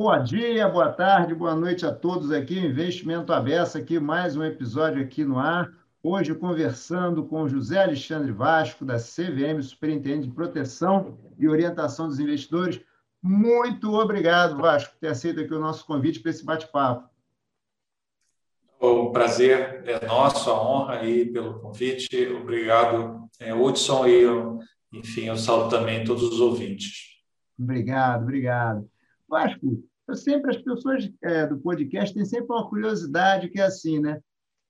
Bom dia, boa tarde, boa noite a todos aqui. Investimento Aberto aqui, mais um episódio aqui no ar. Hoje conversando com José Alexandre Vasco, da CVM, Superintendente de Proteção e Orientação dos Investidores. Muito obrigado, Vasco, por ter aceito aqui o nosso convite para esse bate-papo. O prazer é nosso, a honra aí pelo convite. Obrigado, é, Hudson, e eu, enfim, eu saludo também todos os ouvintes. Obrigado, obrigado. Vasco, eu sempre, as pessoas é, do podcast têm sempre uma curiosidade que é assim, né?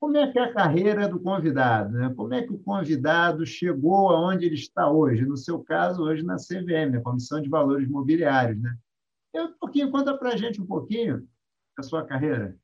Como é que é a carreira do convidado? Né? Como é que o convidado chegou aonde ele está hoje? No seu caso, hoje na CVM, na Comissão de Valores Imobiliários, né? Eu, um pouquinho, conta para a gente um pouquinho da sua carreira.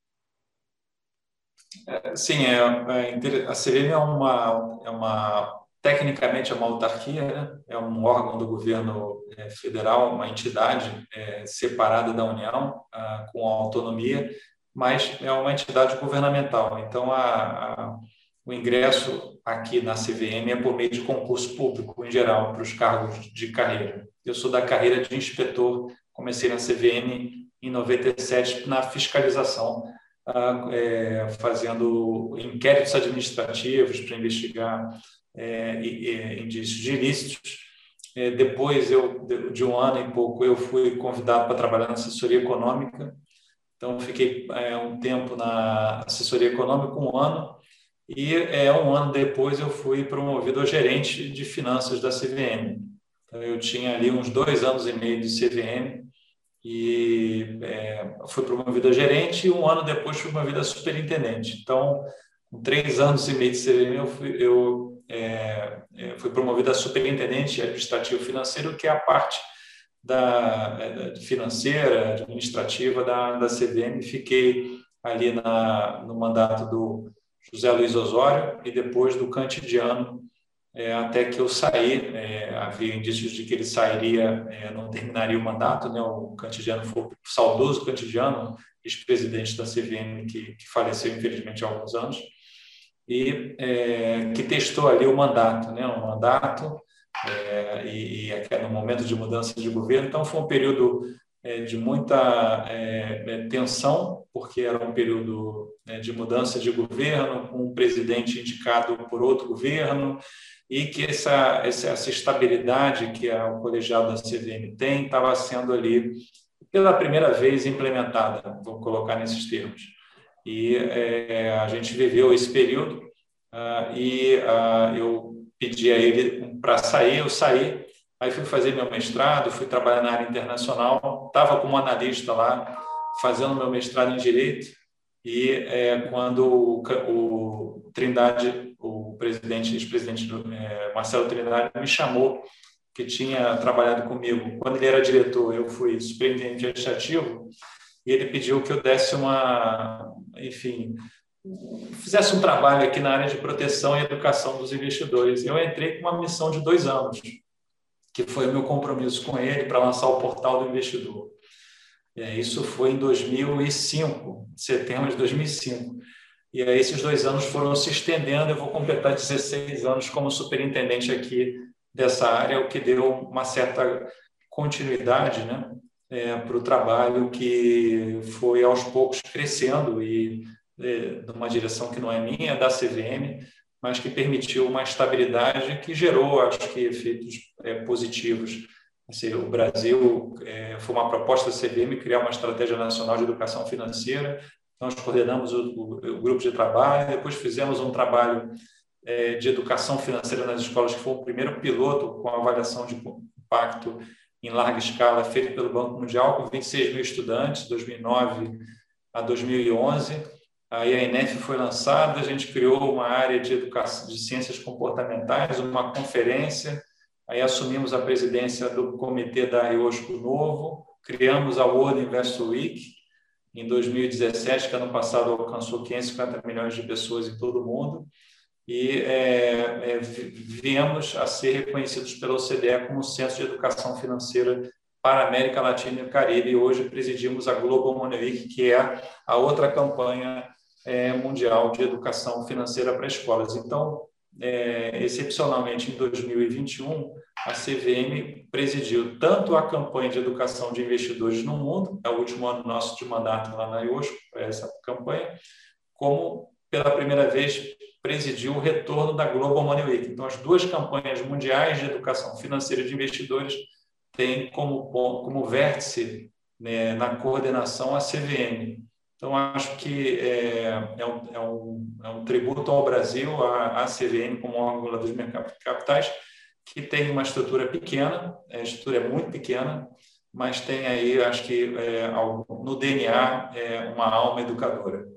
É, sim, é, é, a CVM é uma, é uma Tecnicamente é uma autarquia, né? é um órgão do governo é, federal, uma entidade é, separada da União, ah, com autonomia, mas é uma entidade governamental. Então, a, a, o ingresso aqui na CVM é por meio de concurso público, em geral, para os cargos de carreira. Eu sou da carreira de inspetor, comecei na CVM em 97 na fiscalização, ah, é, fazendo inquéritos administrativos para investigar é, indícios de ilícitos. É, depois, eu, de um ano e pouco, eu fui convidado para trabalhar na assessoria econômica. Então, fiquei é, um tempo na assessoria econômica, um ano, e é, um ano depois eu fui promovido a gerente de finanças da CVM. Então, eu tinha ali uns dois anos e meio de CVM e é, fui promovido a gerente e um ano depois fui promovido a superintendente. Então, com três anos e meio de CVM, eu, fui, eu é, é, foi promovido a superintendente administrativo financeiro, que é a parte da, é, financeira, administrativa da, da CVM. Fiquei ali na, no mandato do José Luiz Osório e depois do Cantidiano, é, até que eu saí. É, havia indícios de que ele sairia, é, não terminaria o mandato. Né? O Cantidiano foi o saudoso Cantidiano, ex-presidente da CVM, que, que faleceu, infelizmente, há alguns anos e é, que testou ali o mandato, né? O mandato é, e, e no momento de mudança de governo. Então foi um período é, de muita é, é, tensão, porque era um período né, de mudança de governo, com um presidente indicado por outro governo, e que essa, essa, essa estabilidade que o colegiado da CVM tem estava sendo ali pela primeira vez implementada, vou colocar nesses termos. E é, a gente viveu esse período uh, e uh, eu pedi a ele para sair, eu saí, aí fui fazer meu mestrado, fui trabalhar na área internacional, estava como analista lá, fazendo meu mestrado em Direito, e é, quando o, o, Trindade, o presidente, ex-presidente é, Marcelo Trindade, me chamou, que tinha trabalhado comigo, quando ele era diretor, eu fui superintendente administrativo, e ele pediu que eu desse uma, enfim, fizesse um trabalho aqui na área de proteção e educação dos investidores. Eu entrei com uma missão de dois anos, que foi o meu compromisso com ele para lançar o portal do investidor. Isso foi em 2005, setembro de 2005. E aí esses dois anos foram se estendendo. Eu vou completar 16 anos como superintendente aqui dessa área, o que deu uma certa continuidade, né? É, para o trabalho que foi aos poucos crescendo e é, numa direção que não é minha, da CVM, mas que permitiu uma estabilidade que gerou, acho que, efeitos é, positivos. Assim, o Brasil é, foi uma proposta da CVM criar uma estratégia nacional de educação financeira. Nós coordenamos o, o, o grupo de trabalho, depois fizemos um trabalho é, de educação financeira nas escolas, que foi o primeiro piloto com avaliação de impacto em larga escala, feito pelo Banco Mundial, com 26 mil estudantes, 2009 a 2011. Aí a INEF foi lançada, a gente criou uma área de educação de ciências comportamentais, uma conferência, aí assumimos a presidência do comitê da IOSCO Novo, criamos a World Investor Week em 2017, que ano passado alcançou 550 milhões de pessoas em todo o mundo, e é, é, viemos a ser reconhecidos pela OCDE como Centro de Educação Financeira para a América Latina e o Caribe. E hoje presidimos a Global Money Week, que é a outra campanha é, mundial de educação financeira para escolas. Então, é, excepcionalmente em 2021, a CVM presidiu tanto a campanha de educação de investidores no mundo, é o último ano nosso de mandato lá na IOSCO, essa campanha, como pela primeira vez presidiu o retorno da Global Money Week. Então, as duas campanhas mundiais de educação financeira de investidores têm como, como vértice né, na coordenação a CVM. Então, acho que é, é, um, é, um, é um tributo ao Brasil, à, CVM, como órgão regulador de mercado de capitais, que tem uma estrutura pequena, a estrutura é muito pequena, mas tem aí, acho que é, no DNA, é, uma alma educadora.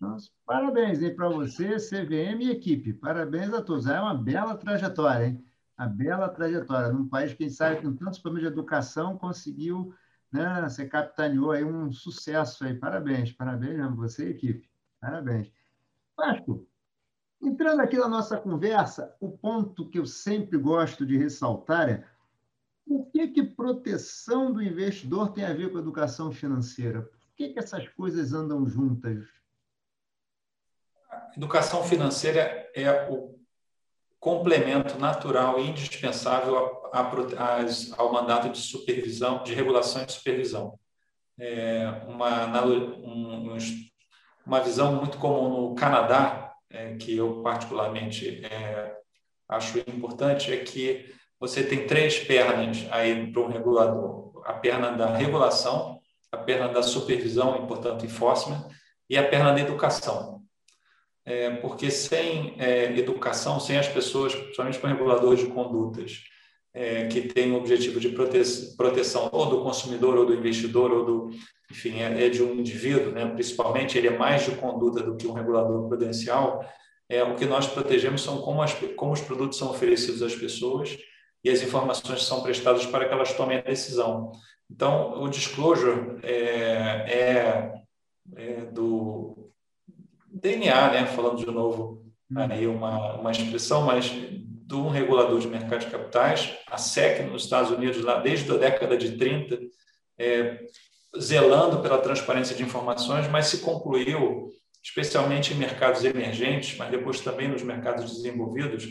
Nossa, parabéns para você, CVM e equipe. Parabéns a todos. É uma bela trajetória, hein? Uma bela trajetória. Num país que a gente sabe com tantos problemas de educação, conseguiu, né? Você capitaneou aí um sucesso aí. Parabéns, parabéns a você e equipe. Parabéns. Vasco, entrando aqui na nossa conversa, o ponto que eu sempre gosto de ressaltar é o que, que proteção do investidor tem a ver com educação financeira? Por que, que essas coisas andam juntas? Educação financeira é o complemento natural e indispensável a, a, ao mandato de supervisão, de regulação e supervisão. É uma, um, uma visão muito comum no Canadá, é, que eu particularmente é, acho importante, é que você tem três pernas aí para um regulador: a perna da regulação, a perna da supervisão, e portanto enforcement, e a perna da educação é, porque sem é, educação, sem as pessoas, principalmente com reguladores de condutas, é, que têm o objetivo de prote proteção ou do consumidor, ou do investidor, ou do, enfim, é, é, de um indivíduo, né? principalmente, ele é mais de conduta do que um regulador prudencial, é, o que nós protegemos são como, as, como os produtos são oferecidos às pessoas e as informações são prestadas para que elas tomem a decisão. Então, o disclosure é, é, é do, DNA, né, falando de novo aí uma, uma expressão, mas de um regulador de mercado de capitais, a SEC nos Estados Unidos, lá desde a década de 30, é, zelando pela transparência de informações, mas se concluiu, especialmente em mercados emergentes, mas depois também nos mercados desenvolvidos,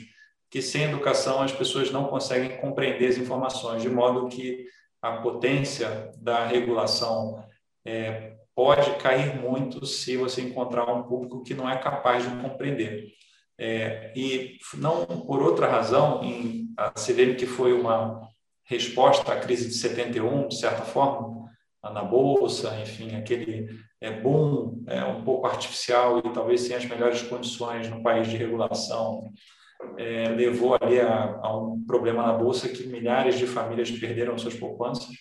que sem educação as pessoas não conseguem compreender as informações, de modo que a potência da regulação é, pode cair muito se você encontrar um público que não é capaz de compreender. É, e não por outra razão, em, a CVM que foi uma resposta à crise de 71, de certa forma, na bolsa, enfim, aquele é, boom é, um pouco artificial e talvez sem as melhores condições no país de regulação, é, levou ali a, a um problema na bolsa que milhares de famílias perderam suas poupanças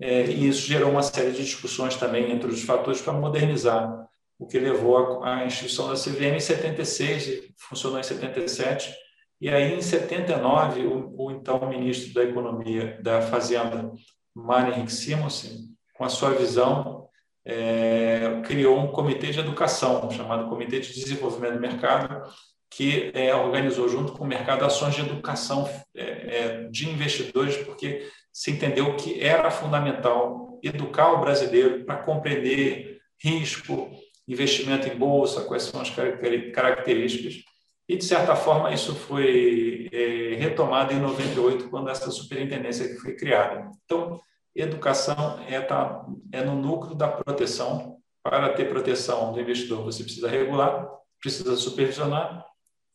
é, e isso gerou uma série de discussões também entre os fatores para modernizar, o que levou à instituição da CVM em 76, funcionou em 77, e aí em 79 o, o então ministro da Economia da Fazenda, Mário Simonsen, com a sua visão, é, criou um comitê de educação, chamado Comitê de Desenvolvimento do Mercado, que é, organizou junto com o mercado ações de educação é, é de investidores, porque se entendeu que era fundamental educar o brasileiro para compreender risco, investimento em bolsa, quais são as características. E, de certa forma, isso foi é, retomado em 98, quando essa superintendência foi criada. Então, educação é, tá, é no núcleo da proteção. Para ter proteção do investidor, você precisa regular, precisa supervisionar,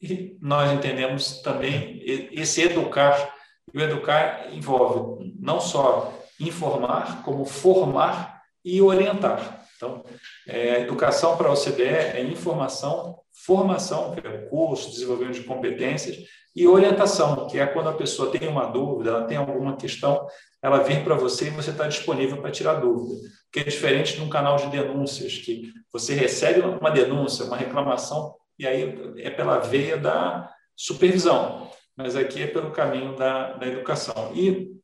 e nós entendemos também esse educar e o educar envolve não só informar, como formar e orientar. Então, é, educação para a OCDE é informação, formação, que é curso, desenvolvimento de competências, e orientação, que é quando a pessoa tem uma dúvida, ela tem alguma questão, ela vir para você e você está disponível para tirar dúvida. Que é diferente de um canal de denúncias, que você recebe uma denúncia, uma reclamação, e aí é pela veia da supervisão mas aqui é pelo caminho da, da educação. E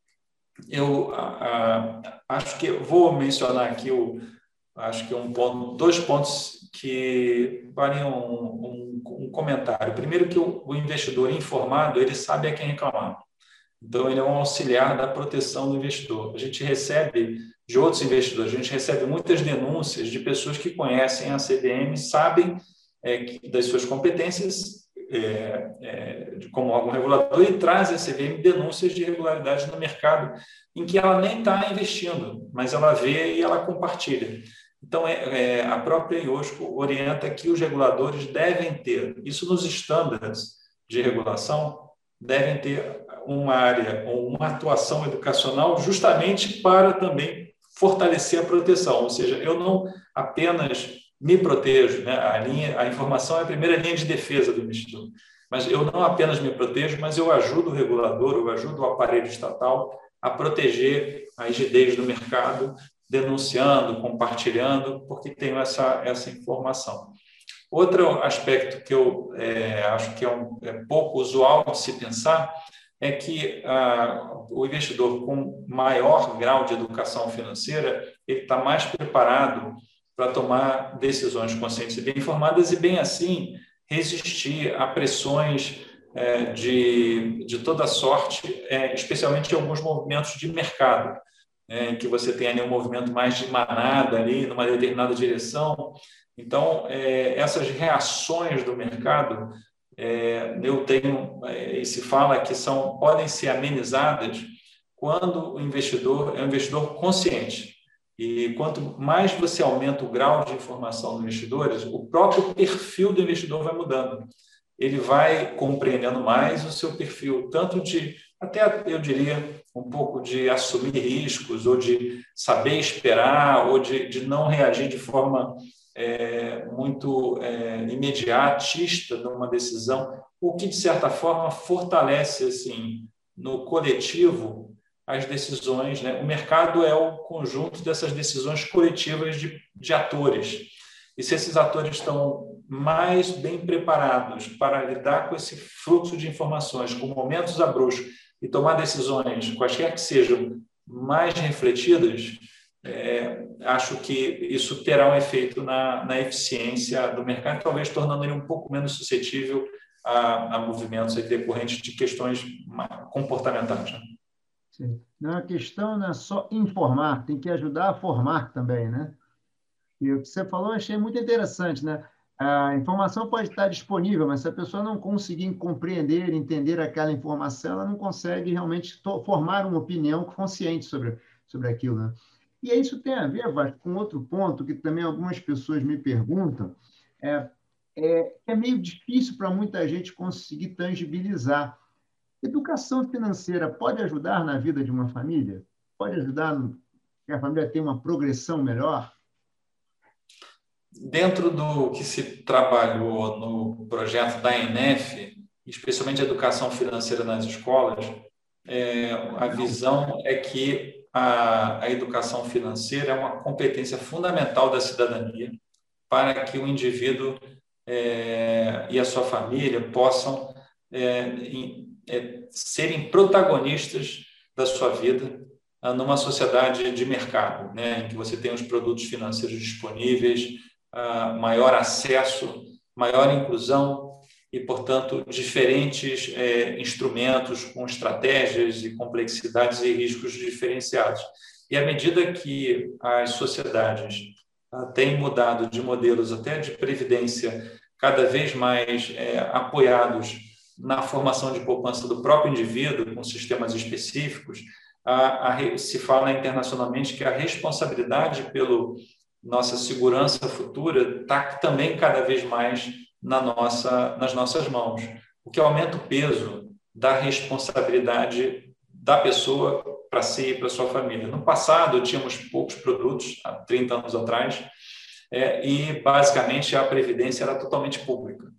eu a, a, acho que vou mencionar aqui o, acho que um ponto, dois pontos que valem um, um, um comentário. Primeiro que o, o, investidor informado ele sabe a quem reclamar. Então ele é um auxiliar da proteção do investidor. A gente recebe de outros investidores, a gente recebe muitas denúncias de pessoas que conhecem a CDM, sabem é, das suas competências é, é, como órgão regulador e traz à CVM denúncias de irregularidades no mercado em que ela nem está investindo, mas ela vê e ela compartilha. Então, é, é, a própria IOSCO orienta que os reguladores devem ter, isso nos estándares de regulação, devem ter uma área ou uma atuação educacional justamente para também fortalecer a proteção, ou seja, eu não apenas me protejo, né? a, linha, a informação é a primeira linha de defesa do investidor, mas eu não apenas me protejo, mas eu ajudo o regulador, eu ajudo o aparelho estatal a proteger a rigidez do mercado, denunciando, compartilhando, porque tenho essa, essa informação. Outro aspecto que eu é, acho que é, um, é pouco usual de se pensar é que ah, o investidor com maior grau de educação financeira ele está mais preparado para tomar decisões conscientes e bem informadas e bem assim resistir a pressões é, de, de toda sorte, é, especialmente em alguns movimentos de mercado, é, que você tem ali um movimento mais de manada ali numa determinada direção. Então, é, essas reações do mercado é, eu tenho é, e se fala que são podem ser amenizadas quando o investidor é um investidor consciente. E quanto mais você aumenta o grau de informação dos investidores, o próprio perfil do investidor vai mudando. Ele vai compreendendo mais o seu perfil, tanto de, até eu diria, um pouco de assumir riscos, ou de saber esperar, ou de, de não reagir de forma é, muito é, imediatista numa decisão, o que, de certa forma, fortalece assim, no coletivo as decisões. Né? O mercado é o conjunto dessas decisões coletivas de, de atores. E se esses atores estão mais bem preparados para lidar com esse fluxo de informações, com momentos abruptos, e tomar decisões, quaisquer que sejam, mais refletidas, é, acho que isso terá um efeito na, na eficiência do mercado, talvez tornando ele um pouco menos suscetível a, a movimentos decorrentes de questões comportamentais. Né? Não, a questão não é só informar, tem que ajudar a formar também, né? E o que você falou eu achei muito interessante, né? A informação pode estar disponível, mas se a pessoa não conseguir compreender, entender aquela informação, ela não consegue realmente formar uma opinião consciente sobre, sobre aquilo, né? E isso tem a ver, Vasco, com outro ponto que também algumas pessoas me perguntam, é, é, é meio difícil para muita gente conseguir tangibilizar. Educação financeira pode ajudar na vida de uma família? Pode ajudar a família a ter uma progressão melhor? Dentro do que se trabalhou no projeto da ENF, especialmente a educação financeira nas escolas, é, a visão é que a, a educação financeira é uma competência fundamental da cidadania para que o indivíduo é, e a sua família possam é, é, serem protagonistas da sua vida ah, numa sociedade de mercado, né, em que você tem os produtos financeiros disponíveis, uh, maior acesso, maior inclusão e, portanto, diferentes é, instrumentos com estratégias e complexidades e riscos diferenciados. E à medida que as sociedades ah, têm mudado de modelos até de previdência cada vez mais é, apoiados na formação de poupança do próprio indivíduo, com sistemas específicos, a, a, se fala internacionalmente que a responsabilidade pela nossa segurança futura está também cada vez mais na nossa, nas nossas mãos, o que aumenta o peso da responsabilidade da pessoa para si e para sua família. No passado, tínhamos poucos produtos, há 30 anos atrás, é, e basicamente a previdência era totalmente pública.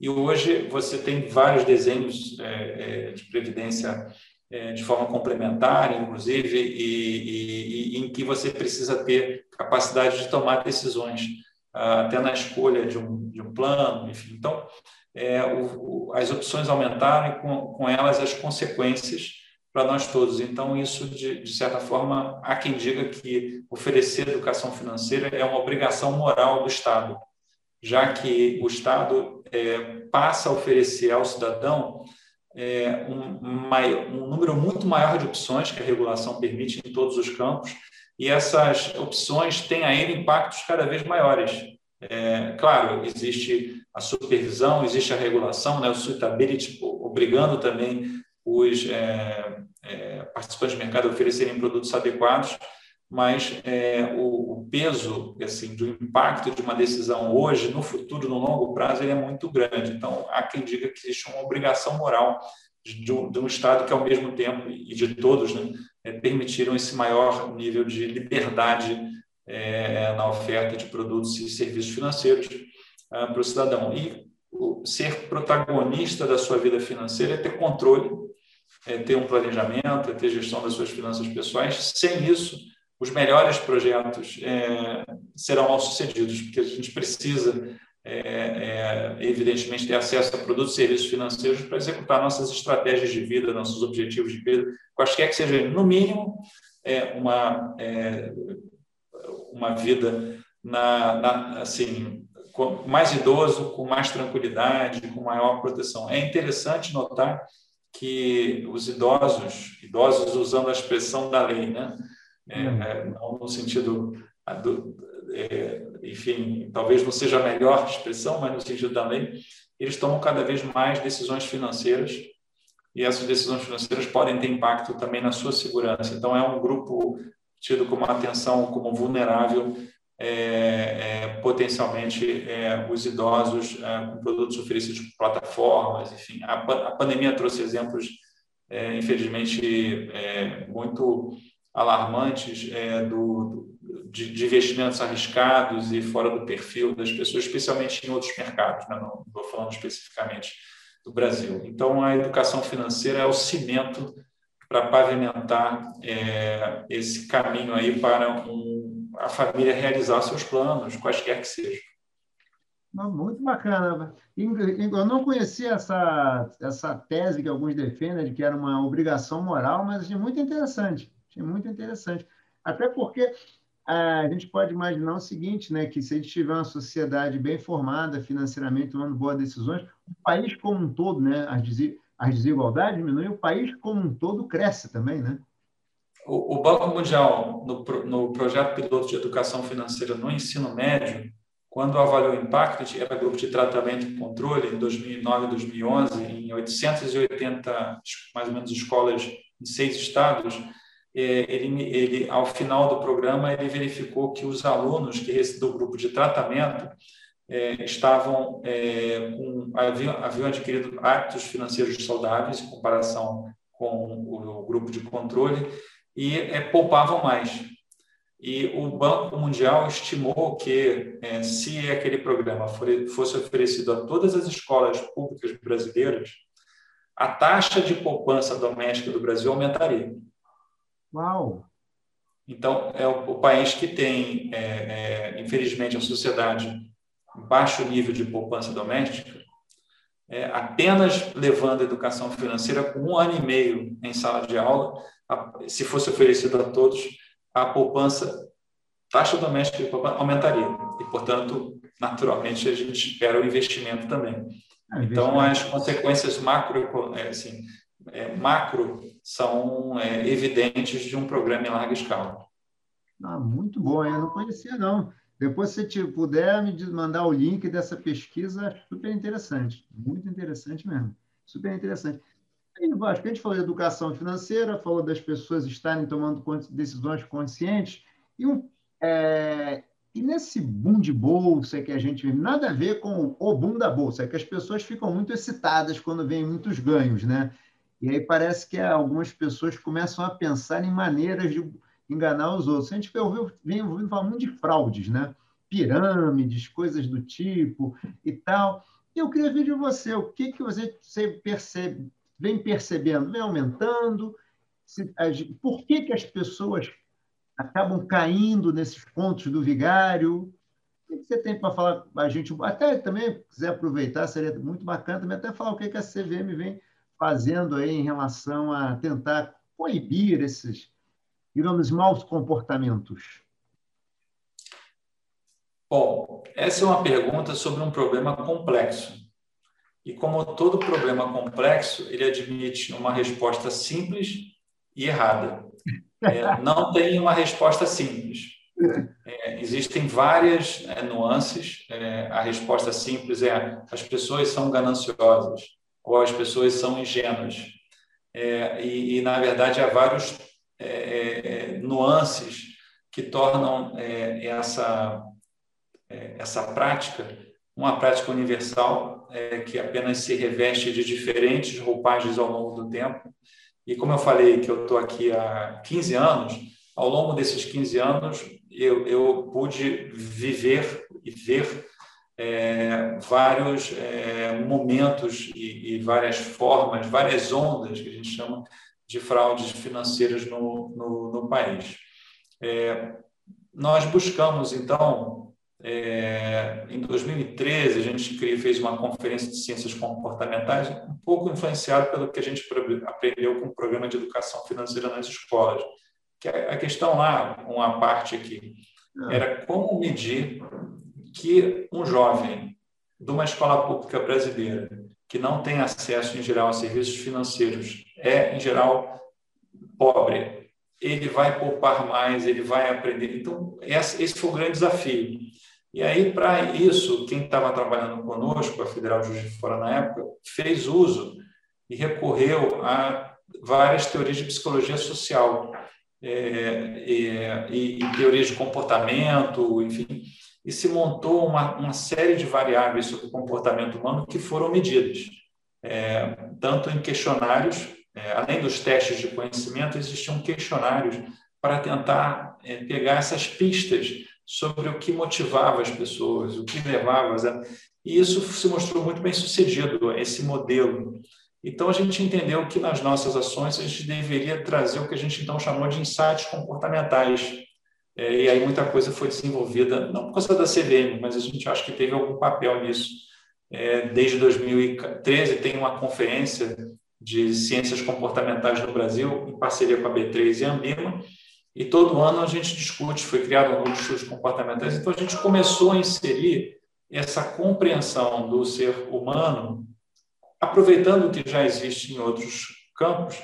E hoje você tem vários desenhos é, é, de previdência é, de forma complementar, inclusive, e, e, e, em que você precisa ter capacidade de tomar decisões até na escolha de um, de um plano, enfim. Então, é, o, o, as opções aumentaram e com, com elas as consequências para nós todos. Então, isso, de, de, certa forma, há quem diga que oferecer educação financeira é uma obrigação moral do Estado, já que o Estado é, passa a oferecer ao cidadão é, um, um, número muito maior de opções que a regulação permite em todos os campos, e essas opções têm a ele impactos cada vez maiores. É, claro, existe a supervisão, existe a regulação, né, o suitability, obrigando também os é, é, participantes de mercado a oferecerem produtos adequados, mas é, o, o, peso assim, do impacto de uma decisão hoje, no futuro, no longo prazo, ele é muito grande. Então, há quem diga que existe uma obrigação moral de um, de um Estado que, ao mesmo tempo, e de todos, né, é, permitiram esse maior nível de liberdade é, na oferta de produtos e serviços financeiros ah, para o cidadão. E o, ser protagonista da sua vida financeira é ter controle, é ter um planejamento, é ter gestão das suas finanças pessoais. Sem isso, os melhores projetos é, serão mal sucedidos, porque a gente precisa é, é, evidentemente, ter acesso a produtos e serviços financeiros para executar nossas estratégias de vida, nossos objetivos de vida, quaisquer que sejam, no mínimo, é, uma, é, uma vida na, na, assim, mais idoso, com mais tranquilidade, com maior proteção. É interessante notar que os idosos, idosos usando a expressão da lei, né? É, hum. é, não no sentido do, é, enfim, talvez não seja a melhor expressão, mas no sentido da lei, eles tomam cada vez mais decisões financeiras e essas decisões financeiras podem ter impacto também na sua segurança. Então, é um grupo tido como atenção como vulnerável, é, é, potencialmente é, os idosos é, com produtos oferecidos por plataformas, enfim. A, a pandemia trouxe exemplos, é, infelizmente, muito alarmantes do, de, de, investimentos arriscados e fora do perfil das pessoas, especialmente em outros mercados, né? não estou falando especificamente do Brasil. Então, a educação financeira é o cimento para pavimentar é, esse caminho aí para um, a família realizar seus planos, quaisquer que sejam. Muito bacana. Eu não conhecia essa, essa tese que alguns defendem, de que era uma obrigação moral, mas achei muito interessante. Achei muito interessante. Até porque a gente pode imaginar o seguinte, né, que se a gente tiver uma sociedade bem formada financeiramente, tomando boas decisões, o país como um todo, né, as desigualdades diminuem, o país como um todo cresce também, né? O, Banco Mundial, no, no projeto piloto de educação financeira no ensino médio, quando avaliou o impacto, era grupo de tratamento e controle em 2009 e 2011, em 880, mais ou menos, escolas em seis estados, ele, ele, ao final do programa, ele verificou que os alunos que do grupo de tratamento é, estavam é, com, haviam, haviam adquirido hábitos financeiros saudáveis em comparação com o, o grupo de controle e é, poupavam mais. E o Banco Mundial estimou que, é, se aquele programa for, fosse oferecido a todas as escolas públicas brasileiras, a taxa de poupança doméstica do Brasil aumentaria. Uau! Então, é o, o país que tem, é, é, infelizmente, a sociedade baixo nível de poupança doméstica, é, apenas levando a educação financeira com um ano e meio em sala de aula, a, se fosse oferecido a todos, a poupança, taxa doméstica de poupança aumentaria. E, portanto, naturalmente, a gente espera o investimento também. É, então, as consequências macro, é, assim, é, macro são é, evidentes de um programa em larga escala. Ah, muito bom, eu não conhecia não. Depois, se você puder me mandar o link dessa pesquisa, super interessante, muito interessante mesmo, super interessante. Acho que a gente falou de educação financeira, falou das pessoas estarem tomando decisões conscientes, e, um, é, e nesse boom de bolsa que a gente vê, nada a ver com o boom da bolsa, é que as pessoas ficam muito excitadas quando vêm muitos ganhos, né? E aí parece que algumas pessoas começam a pensar em maneiras de enganar os outros. A gente ouviu, vem ouvindo falar muito de fraudes, né? pirâmides, coisas do tipo e tal. E eu queria ver de você, o que, que você, percebe, vem percebendo? Vem aumentando? Se, por que, que as pessoas acabam caindo nesses pontos do vigário? O que você tem para falar a gente? Até também, quiser aproveitar, seria muito bacana também até falar o que, que a CVM vem fazendo aí em relação a tentar proibir esses, digamos, maus comportamentos? Bom, essa é uma pergunta sobre um problema complexo. E como todo problema complexo, ele admite uma resposta simples e errada. É, não tem uma resposta simples. É, existem várias é, nuances. A resposta simples é: as pessoas são gananciosas ou as pessoas são ingênuas. É, e, e, na verdade, há vários é, é, nuances que tornam essa, essa prática uma prática universal que apenas se reveste de diferentes roupagens ao longo do tempo. E como eu falei que eu estou aqui há 15 anos, ao longo desses 15 anos, eu, eu pude viver e ver é, vários é, momentos e, e, várias formas, várias ondas que a gente chama de fraudes financeiras no, no, no país. É, nós buscamos, então, é, em 2013, a gente fez uma conferência de ciências comportamentais, um pouco influenciado pelo que a gente aprendeu com o programa de educação financeira nas escolas que a questão lá, uma parte aqui, ah. era como medir que um jovem de uma escola pública brasileira que não tem acesso em geral a serviços financeiros é em geral pobre, ele vai poupar mais, ele vai aprender. Então esse foi o grande desafio. E aí para isso quem estava trabalhando conosco, a Federal de Juiz Fora na época, fez uso e recorreu a várias teorias de psicologia social é, e, e, teorias de comportamento, enfim, e se montou uma, uma série de variáveis sobre o comportamento humano que foram medidas, é, tanto em questionários, é, além dos testes de conhecimento, existiam questionários para tentar é, pegar essas pistas sobre o que motivava as pessoas, o que levava, e isso se mostrou muito bem sucedido, esse modelo então, a gente entendeu que nas nossas ações a gente deveria trazer o que a gente então chamou de insights comportamentais. É, e aí muita coisa foi desenvolvida, não por causa da CVM, mas a gente acha que teve algum papel nisso. É, desde 2013 tem uma conferência de ciências comportamentais no Brasil, em parceria com a B3 e a Ambima, e todo ano a gente discute, foi criado um núcleo de estudos comportamentais, então a gente começou a inserir essa compreensão do ser humano aproveitando o que já existe em outros campos,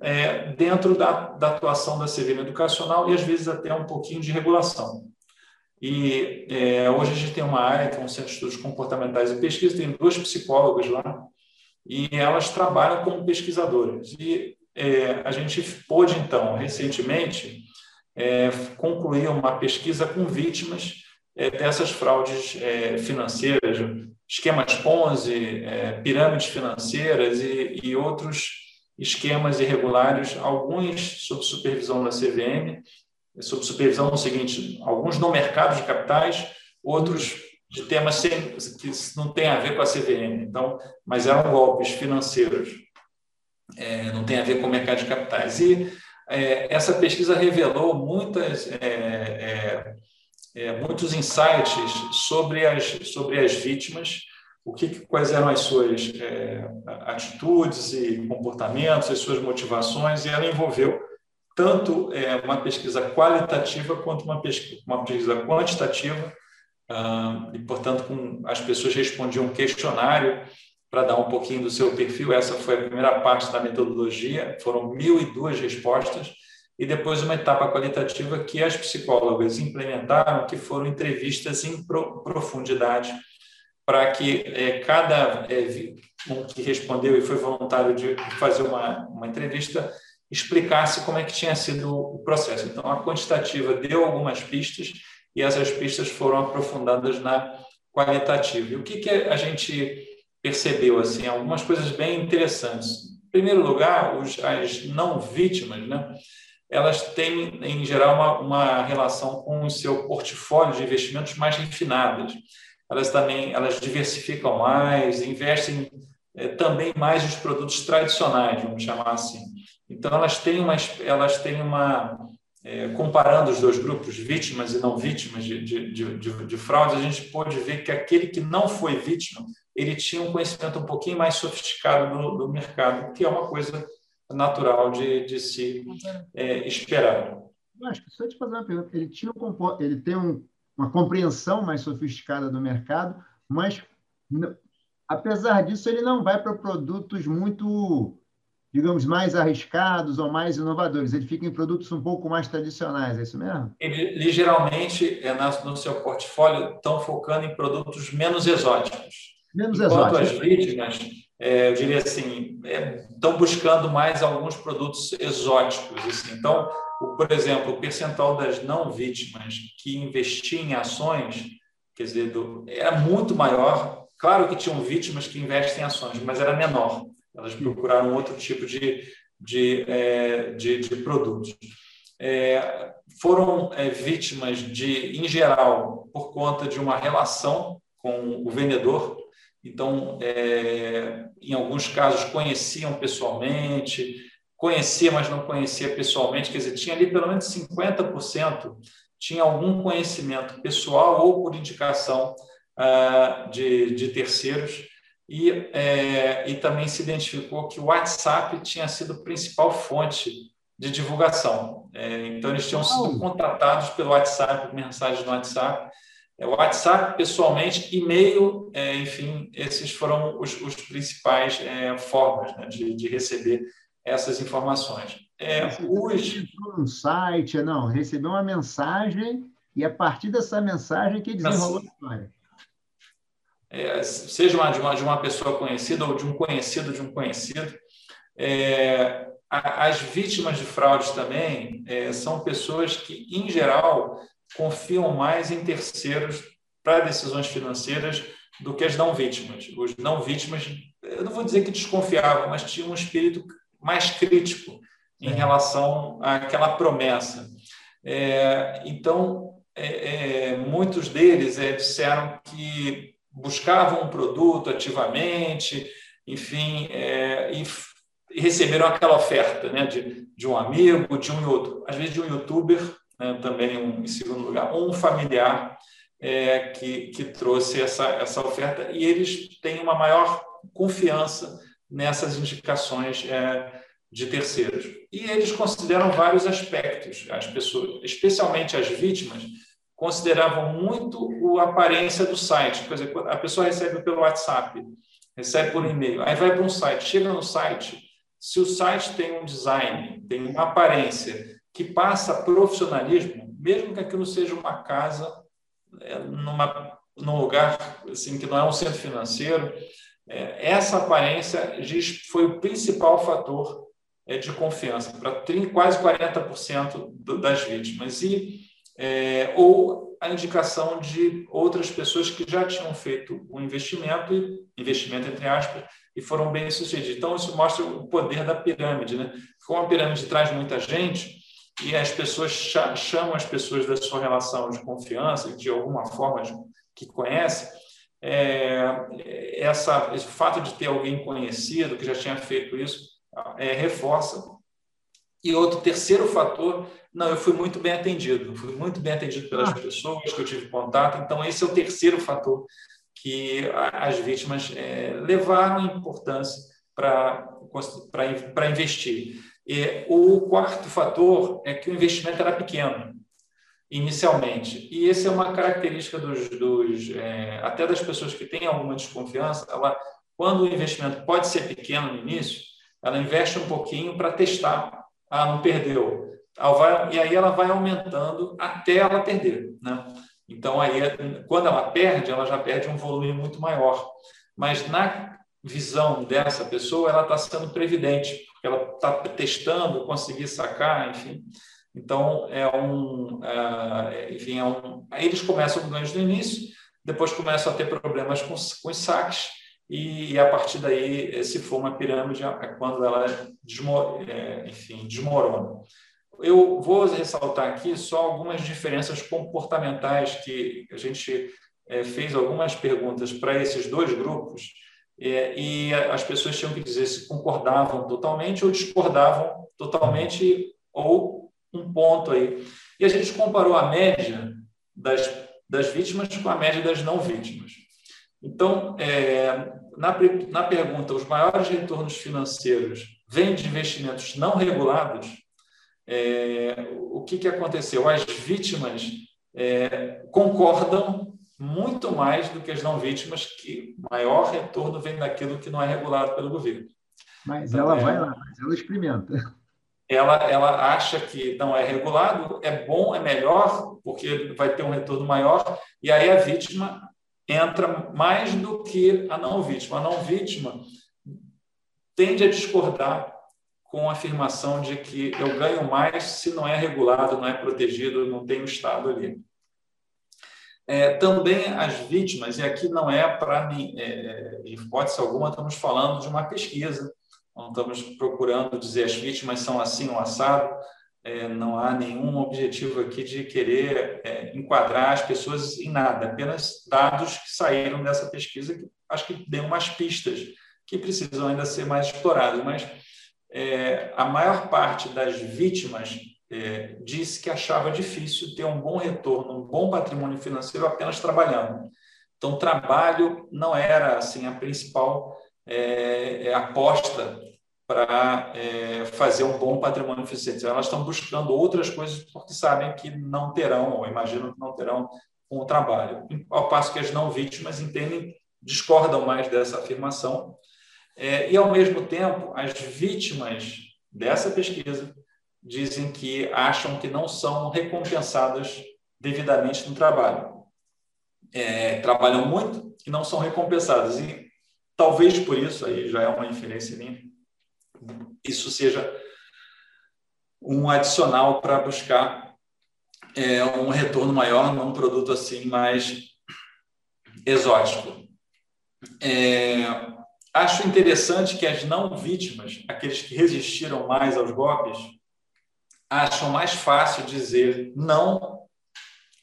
é, dentro da, da, atuação da CVM educacional e, às vezes, até um pouquinho de regulação. E é, hoje a gente tem uma área que é um Centro de Estudos Comportamentais e Pesquisa, tem duas psicólogas lá, e elas trabalham como pesquisadoras. E é, a gente pôde, então, recentemente, é, concluir uma pesquisa com vítimas é, dessas fraudes é, financeiras, esquemas Ponzi, é, pirâmides financeiras e, e, outros esquemas irregulares, alguns sob supervisão da CVM, sob supervisão no seguinte, alguns no mercado de capitais, outros de temas que não tem a ver com a CVM, então, mas eram golpes financeiros, é, não tem a ver com o mercado de capitais. E é, essa pesquisa revelou muitas é, é é, muitos insights sobre as, sobre as vítimas, o que, quais eram as suas é, atitudes e comportamentos, as suas motivações, e ela envolveu tanto é, uma pesquisa qualitativa quanto uma pesquisa, uma pesquisa quantitativa, ah, e, portanto, com, as pessoas respondiam um questionário para dar um pouquinho do seu perfil. Essa foi a primeira parte da metodologia, foram 1.002 respostas, e depois uma etapa qualitativa que as psicólogas implementaram, que foram entrevistas em profundidade, para que é, cada é, um que respondeu e foi voluntário de fazer uma, uma entrevista explicasse como é que tinha sido o processo. Então, a quantitativa deu algumas pistas e essas pistas foram aprofundadas na qualitativa. E o que, que a gente percebeu? assim Algumas coisas bem interessantes. Em primeiro lugar, os, as não vítimas, né? elas têm, em geral, uma, uma relação com o seu portfólio de investimentos mais refinadas. Elas também elas diversificam mais, investem é, também mais nos produtos tradicionais, vamos chamar assim. Então, elas têm uma, elas têm uma é, comparando os dois grupos, vítimas e não vítimas de, de, de, de fraudes, a gente pode ver que aquele que não foi vítima, ele tinha um conhecimento um pouquinho mais sofisticado do, do mercado, que é uma coisa natural de, de se é, esperar. Acho que só te fazer uma pergunta. Ele, tinha um, ele tem um, uma compreensão mais sofisticada do mercado, mas apesar disso ele não vai para produtos muito digamos, mais arriscados ou mais inovadores? Ele fica em produtos um pouco mais tradicionais, é isso mesmo? Ele, geralmente, é, no seu portfólio, estão focando em produtos menos exóticos. Menos Enquanto exóticos. as vítimas, é, eu diria assim, é, estão buscando mais alguns produtos exóticos. Assim. Então, por exemplo, o percentual das não vítimas que investiam em ações, quer dizer, do, era muito maior. Claro que tinham vítimas que investem em ações, mas era menor. Elas procuraram outro tipo de, de, é, de, de produtos. É, foram é, vítimas de, em geral, por conta de uma relação com o vendedor. Então, é, em alguns casos, conheciam pessoalmente, conhecia, mas não conhecia pessoalmente, quer dizer, tinha ali pelo menos 50% tinha algum conhecimento pessoal ou por indicação ah, de, de terceiros e, é, e também se identificou que o WhatsApp tinha sido a principal fonte de divulgação. É, então, eles tinham sido contatados pelo WhatsApp, mensagens no WhatsApp. É, o WhatsApp, pessoalmente, e-mail, é, enfim, esses foram os, os principais formas né, de, de, receber essas informações. É, os... um site, não, recebeu uma mensagem e a partir dessa mensagem que desenrolou a história é, seja uma, de, uma, de uma pessoa conhecida ou de um conhecido de um conhecido. É, as vítimas de fraudes também é, são pessoas que, em geral, confiam mais em terceiros para decisões financeiras do que as não vítimas. Os não vítimas, eu não vou dizer que desconfiavam, mas tinham um espírito mais crítico em relação àquela promessa. É, então, é, é, muitos deles é, disseram que buscavam um produto ativamente, enfim, é, e, e, receberam aquela oferta né, de, de um amigo, de um outro, às vezes de um youtuber, né, também um, em segundo lugar, ou um familiar é, que, que trouxe essa, essa oferta, e eles têm uma maior confiança nessas indicações é, de terceiros. E eles consideram vários aspectos, as pessoas, especialmente as vítimas, consideravam muito a aparência do site. Por exemplo, a pessoa recebe pelo WhatsApp, recebe por e-mail, aí vai para um site, chega no site, se o site tem um design, tem uma aparência que passa profissionalismo, mesmo que aquilo seja uma casa, é, numa, num lugar assim, que não é um centro financeiro, essa aparência foi o principal fator é, de confiança para quase 40% das vítimas. E é, ou a indicação de outras pessoas que já tinham feito o um investimento, investimento entre aspas, e foram bem sucedidos. Então, isso mostra o poder da pirâmide. Né? Como a pirâmide traz muita gente, e as pessoas chamam as pessoas da sua relação de confiança, de alguma forma que conhece, é, essa, esse fato de ter alguém conhecido que já tinha feito isso é, reforça. E outro terceiro fator não, eu fui muito bem atendido, fui muito bem atendido pelas ah. pessoas que eu tive contato. Então, esse é o terceiro fator que as vítimas é, levaram importância para investir. E o quarto fator é que o investimento era pequeno, inicialmente. E essa é uma característica dos, dos é, até das pessoas que têm alguma desconfiança. Ela, quando o investimento pode ser pequeno no início, ela investe um pouquinho para testar. Ah, não perdeu e aí ela vai aumentando até ela perder. Né? Então, aí, quando ela perde, ela já perde um volume muito maior. Mas na visão dessa pessoa, ela está sendo previdente, porque ela está testando, conseguir sacar, enfim. Então, é um. É, enfim, é um, eles começam com ganhos no início, depois começam a ter problemas com, com os saques, e, e, a partir daí, se for uma pirâmide, é quando ela desmo, é, enfim, desmorona. Eu vou ressaltar aqui só algumas diferenças comportamentais que a gente é, fez algumas perguntas para esses dois grupos é, e as pessoas tinham que dizer se concordavam totalmente ou discordavam totalmente ou um ponto aí. E a gente comparou a média das, das vítimas com a média das não vítimas. Então, é, na, na pergunta, os maiores retornos financeiros vêm de investimentos não regulados? é, o que, que aconteceu? As vítimas é, concordam muito mais do que as não vítimas que maior retorno vem daquilo que não é regulado pelo governo. Mas ela é, vai lá, mas ela experimenta. Ela, ela acha que não é regulado, é bom, é melhor, porque vai ter um retorno maior, e aí a vítima entra mais do que a não vítima. A não vítima tende a discordar com a afirmação de que eu ganho mais se não é regulado, não é protegido, não tem o Estado ali. É, também as vítimas, e aqui não é para mim, é, em hipótese alguma, estamos falando de uma pesquisa, não estamos procurando dizer as vítimas são assim ou assado, é, não há nenhum objetivo aqui de querer é, enquadrar as pessoas em nada, apenas dados que saíram dessa pesquisa que acho que deu umas pistas que precisam ainda ser mais exploradas, mas é, a maior parte das vítimas é, disse que achava difícil ter um bom retorno, um bom patrimônio financeiro apenas trabalhando. Então, trabalho não era assim a principal é, é aposta para é, fazer um bom patrimônio financeiro. Elas estão buscando outras coisas porque sabem que não terão, ou imaginam que não terão, com o trabalho. Ao passo que as não vítimas entendem, discordam mais dessa afirmação. É, e, ao mesmo tempo, as vítimas dessa pesquisa dizem que acham que não são recompensadas devidamente no trabalho. É, trabalham muito e não são recompensadas. E talvez por isso, aí já é uma inferência minha, isso seja um adicional para buscar é, um retorno maior num produto assim mais exótico. É, acho interessante que as não vítimas, aqueles que resistiram mais aos golpes, acham mais fácil dizer não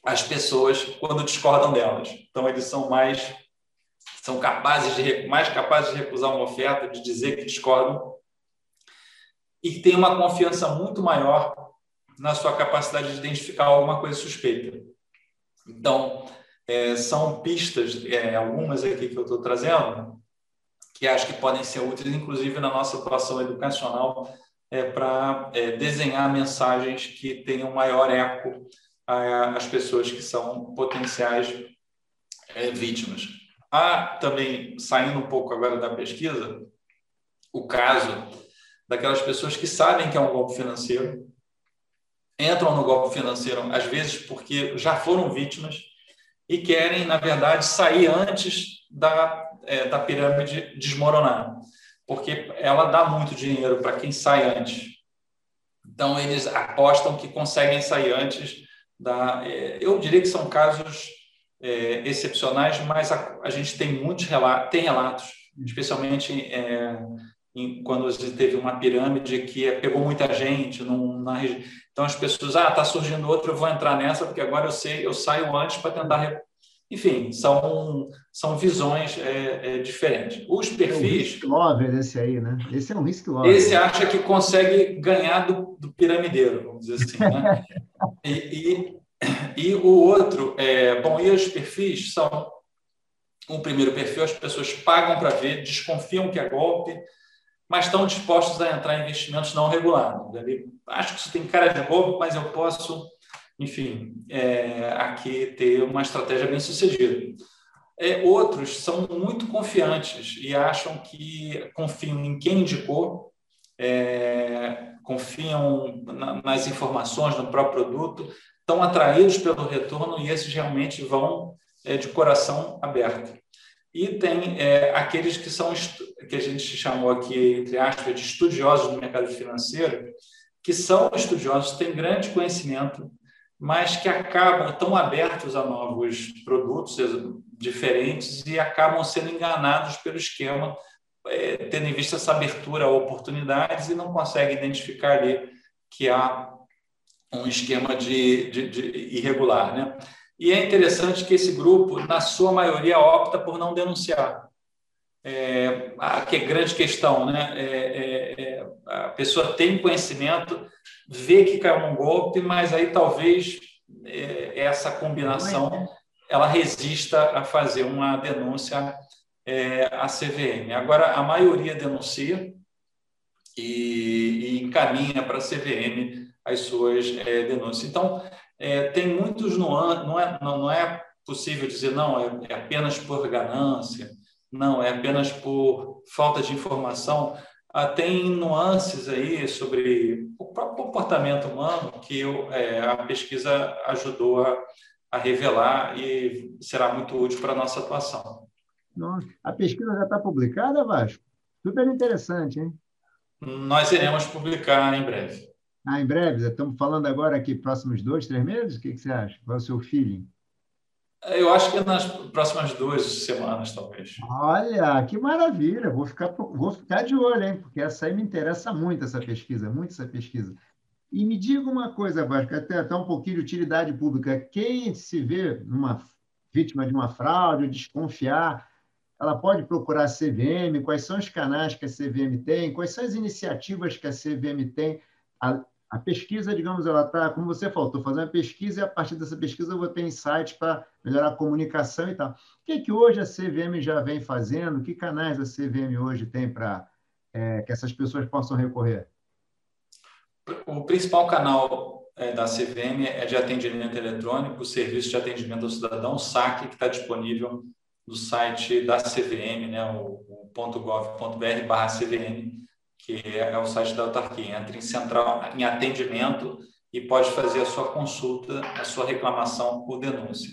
às pessoas quando discordam delas. Então eles são mais são capazes de mais capazes de recusar uma oferta, de dizer que discordam e tem uma confiança muito maior na sua capacidade de identificar alguma coisa suspeita. Então, é, são pistas, é, algumas aqui que eu estou trazendo, que acho que podem ser úteis, inclusive na nossa atuação educacional é, para é, desenhar mensagens que tenham maior eco às pessoas que são potenciais é, vítimas. Há também, saindo um pouco agora da pesquisa, o caso daquelas pessoas que sabem que é um golpe financeiro, entram no golpe financeiro, às vezes porque já foram vítimas e querem, na verdade, sair antes da, é, da pirâmide desmoronar porque ela dá muito dinheiro para quem sai antes. Então, eles apostam que conseguem sair antes da. É, eu diria que são casos é, excepcionais, mas a, a, gente tem muitos relatos, tem relatos, especialmente é, em, quando teve uma pirâmide que pegou muita gente num, na região. Então, as pessoas, ah, está surgindo outro, eu vou entrar nessa, porque agora eu sei, eu saio antes para tentar enfim, são, são visões é, é, diferentes. Os perfis. É um risk lover esse aí, né? Esse é um risk lover. Esse acha que consegue ganhar do, do piramideiro, vamos dizer assim. Né? e, e, e, o outro, é, bom, e os perfis são. Um primeiro perfil, as pessoas pagam para ver, desconfiam que é golpe, mas estão dispostos a entrar em investimentos não regulados. Acho que isso tem cara de golpe, mas eu posso enfim, é, aqui ter uma estratégia bem sucedida. É, outros são muito confiantes e acham que confiam em quem indicou, é, confiam na, nas informações do próprio produto, estão atraídos pelo retorno e esses realmente vão é, de coração aberto. E tem é, aqueles que são que a gente chamou aqui entre aspas de estudiosos do mercado financeiro, que são estudiosos, têm grande conhecimento mas que acabam tão abertos a novos produtos diferentes e acabam sendo enganados pelo esquema, é, tendo em vista essa abertura a oportunidades e não conseguem identificar ali que há um esquema de, de, de irregular, né? E é interessante que esse grupo, na sua maioria, opta por não denunciar. É, a que é grande questão, né? É, é, é a pessoa tem conhecimento, vê que caiu num golpe, mas aí talvez é, essa combinação ela resista a fazer uma denúncia é, à CVM. Agora, a maioria denuncia e, e encaminha para a CVM as suas é, denúncias. Então, é, tem muitos nuances, não é, não, não é possível dizer, não, é, é apenas por ganância, não, é apenas por falta de informação Ah, tem nuances aí sobre o próprio comportamento humano que eu, é, a pesquisa ajudou a, a, revelar e será muito útil para a nossa atuação. Nossa, a pesquisa já está publicada, Vasco? Super interessante, hein? Nós iremos publicar em breve. Ah, em breve? Estamos falando agora aqui, próximos dois, três meses? O que, que você acha? Qual é o seu feeling? Eu acho que é nas próximas duas semanas, talvez. Olha, que maravilha! Vou ficar, vou ficar de olho, hein? Porque essa aí me interessa muito, essa pesquisa, muito essa pesquisa. E me diga uma coisa, Vasco, até, até um pouquinho de utilidade pública. Quem se vê numa vítima de uma fraude, ou desconfiar, ela pode procurar a CVM, quais são os canais que a CVM tem, quais são as iniciativas que a CVM tem, a pesquisa, digamos, ela está, como você falou, estou fazendo a pesquisa e a partir dessa pesquisa eu vou ter insights para melhorar a comunicação e tal. O que, que hoje a CVM já vem fazendo? Que canais a CVM hoje tem para é, que essas pessoas possam recorrer? O principal canal é, da CVM é de atendimento eletrônico, o Serviço de Atendimento ao Cidadão, SAC, que está disponível no site da CVM, né, o, o .gov.br/cvm que é o site da autarquia. Entra em central, em atendimento e pode fazer a sua consulta, a sua reclamação por denúncia.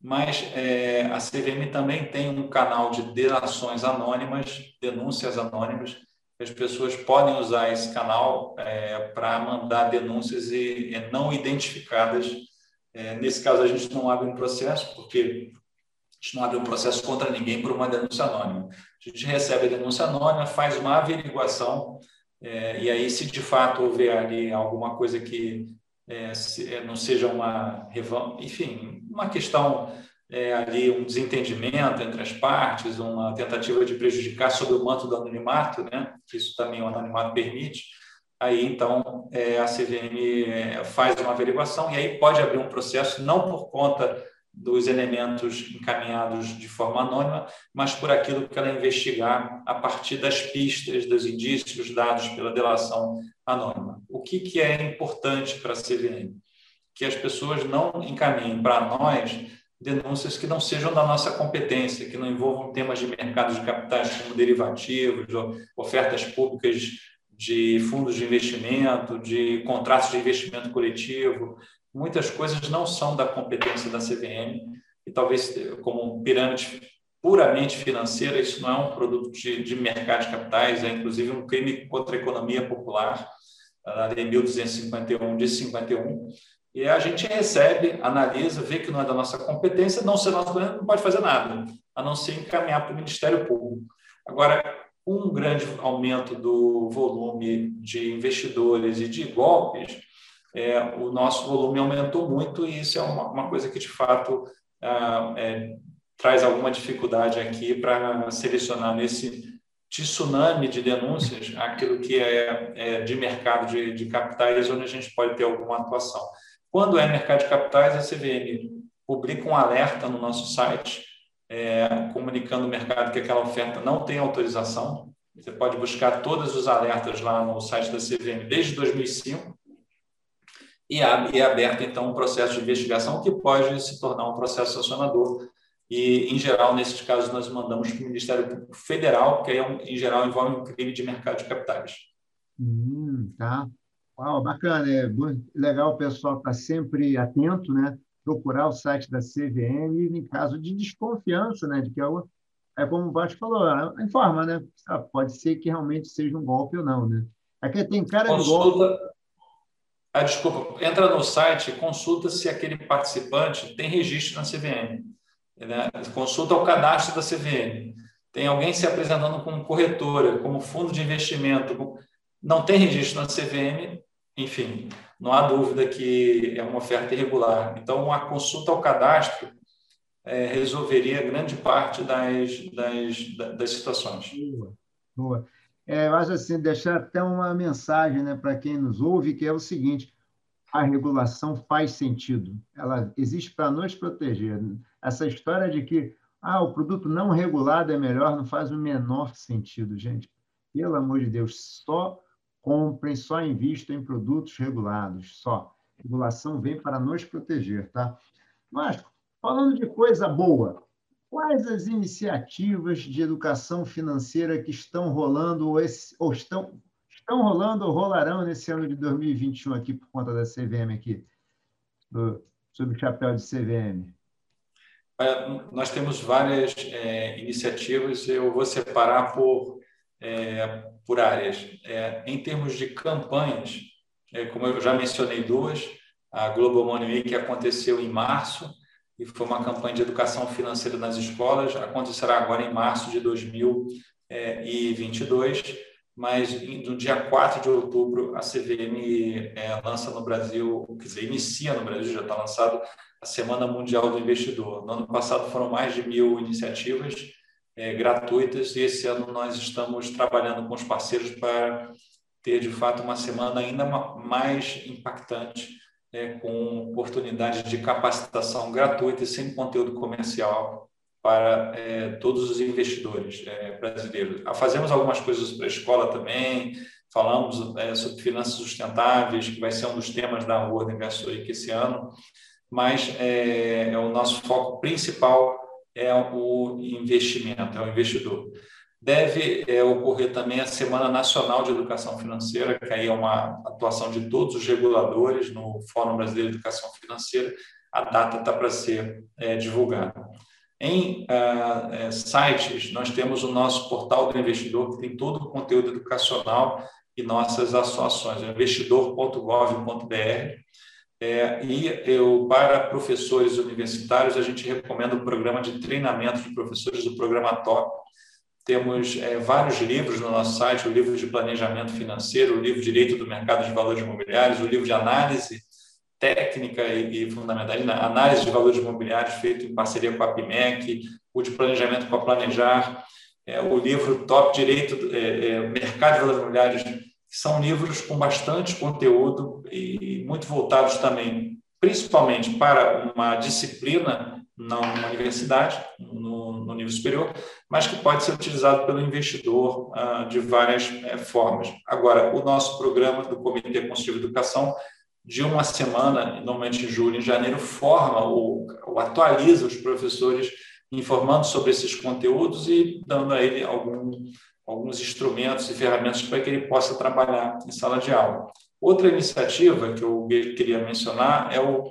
Mas é, a CVM também tem um canal de delações anônimas, denúncias anônimas, as pessoas podem usar esse canal é, para mandar denúncias e, e não identificadas. É, nesse caso, a gente não abre um processo, porque gente não um processo contra ninguém por uma denúncia anônima. A gente recebe a denúncia anônima, faz uma averiguação, é, e aí, se de fato houver ali alguma coisa que é, se, é, não seja uma, enfim, uma questão é, ali, um desentendimento entre as partes, uma tentativa de prejudicar sob o manto do anonimato, né? Isso também o anonimato permite. Aí, então, é, a CVM faz uma averiguação e aí pode abrir um processo, não por conta dos elementos encaminhados de forma anônima, mas por aquilo que ela investigar a partir das pistas, dos indícios dados pela delação anônima. O que, que é importante para a CVM? Que as pessoas não encaminhem para nós denúncias que não sejam da nossa competência, que não envolvam temas de mercado de capitais como derivativos, ofertas públicas de fundos de investimento, de contratos de investimento coletivo, muitas coisas não são da competência da CVM e talvez como pirâmide puramente financeira, isso não é um produto de, de mercado de capitais, é inclusive um crime contra a economia popular, a lei 1251 de 51, e a gente recebe, analisa, vê que não é da nossa competência, não ser nossa competência, não pode fazer nada, a não ser encaminhar para o Ministério Público. Agora, um grande aumento do volume de investidores e de golpes é, o nosso volume aumentou muito e isso é uma, uma coisa que, de fato, ah, é, traz alguma dificuldade aqui para selecionar nesse tsunami de denúncias aquilo que é, é de mercado de, de, capitais, onde a gente pode ter alguma atuação. Quando é mercado de capitais, a CVM publica um alerta no nosso site, é, comunicando ao mercado que aquela oferta não tem autorização. Você pode buscar todos os alertas lá no site da CVM desde 2005 e é aberto, então, um processo de investigação que pode se tornar um processo sancionador. E, em geral, nesses casos, nós mandamos para o Ministério Público Federal, que, é, em geral, envolve um crime de mercado de capitais. Hum, tá. Uau, bacana. É legal o pessoal estar tá sempre atento, né? procurar o site da CVM em caso de desconfiança, né? de que é, é como o Vasco falou, é, informa, né? Pode ser que realmente seja um golpe ou não, né? Aqui tem cara Consulta, de golpe ah, desculpa, entra no site, consulta se aquele participante tem registro na CVM. Né? Consulta o cadastro da CVM. Tem alguém se apresentando como corretora, como fundo de investimento, não tem registro na CVM, enfim, não há dúvida que é uma oferta irregular. Então, a consulta ao cadastro é, resolveria grande parte das, das, das situações. Boa, boa é, eu acho assim, deixar até uma mensagem né, para quem nos ouve, que é o seguinte: a regulação faz sentido, ela existe para nos proteger. Essa história de que ah, o produto não regulado é melhor não faz o menor sentido, gente. Pelo amor de Deus, só comprem, só invistam em produtos regulados, só. A regulação vem para nos proteger, tá? Mas, falando de coisa boa, quais as iniciativas de educação financeira que estão rolando ou, esse, ou estão, estão rolando ou rolarão nesse ano de 2021 aqui por conta da CVM aqui, do, sob o chapéu de CVM? Nós temos várias é, iniciativas, eu vou separar por, é, por áreas. É, em termos de campanhas, é, como eu já mencionei duas, a Global Money Week aconteceu em março, e foi uma campanha de educação financeira nas escolas, acontecerá agora em março de 2022, mas no dia 4 de outubro a CVM é, lança no Brasil, quer dizer, inicia no Brasil, já está lançado, a Semana Mundial do Investidor. No ano passado foram mais de mil iniciativas é, gratuitas e esse ano nós estamos trabalhando com os parceiros para ter, de fato, uma semana ainda mais impactante, é, com oportunidades de capacitação gratuita e sem conteúdo comercial para é, todos os investidores é, brasileiros. Ah, fazemos algumas coisas para a escola também, falamos é, sobre finanças sustentáveis, que vai ser um dos temas da World Investor Week esse ano, mas é, é, o nosso foco principal é o investimento, é o investidor. Deve é, ocorrer também a Semana Nacional de Educação Financeira, que aí é uma atuação de todos os reguladores no Fórum Brasileiro de Educação Financeira. A data está para ser é, divulgada. Em uh, sites, nós temos o nosso portal do investidor, que tem todo o conteúdo educacional e nossas ações, investidor.gov.br. É, e eu, para professores universitários, a gente recomenda o programa de treinamento de professores do programa TOP. Temos é, vários livros no nosso site: o livro de planejamento financeiro, o livro de Direito do Mercado de Valores Imobiliários, o livro de análise técnica e, e fundamental, análise de valores imobiliários feito em parceria com a PIMEC, o de planejamento para planejar, é, o livro Top Direito, é, é, Mercado de Valores Imobiliários, são livros com bastante conteúdo e muito voltados também, principalmente para uma disciplina na universidade, no, no nível superior, mas que pode ser utilizado pelo investidor ah, de várias é, formas. Agora, o nosso programa do Comitê Consultivo de Educação de uma semana, normalmente em julho, em janeiro, forma ou, ou, atualiza os professores informando sobre esses conteúdos e dando a ele algum, alguns instrumentos e ferramentas para que ele possa trabalhar em sala de aula. Outra iniciativa que eu queria mencionar é o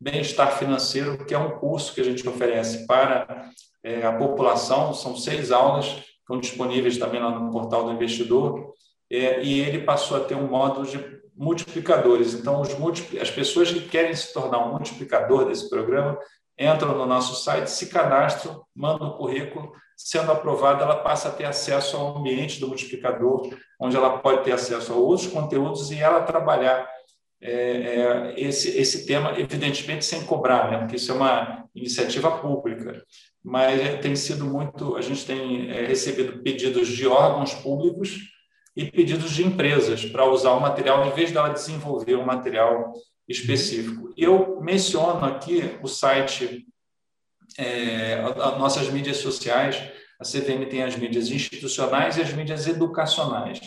Bem-Estar Financeiro, que é um curso que a gente oferece para é, a população. São seis aulas, estão disponíveis também lá no portal do investidor, é, e ele passou a ter um módulo de multiplicadores. Então, os as pessoas que querem se tornar um multiplicador desse programa entram no nosso site, se cadastram, mandam o currículo, sendo aprovada, ela passa a ter acesso ao ambiente do multiplicador, onde ela pode ter acesso a outros conteúdos e ela trabalhar é, é, esse, esse tema, evidentemente, sem cobrar, né? porque isso é uma iniciativa pública. Mas tem sido muito. A gente tem é, recebido pedidos de órgãos públicos e pedidos de empresas para usar o material, em vez dela desenvolver um material específico. Eu menciono aqui o site, é, as nossas mídias sociais. A CVM tem as mídias institucionais e as mídias educacionais.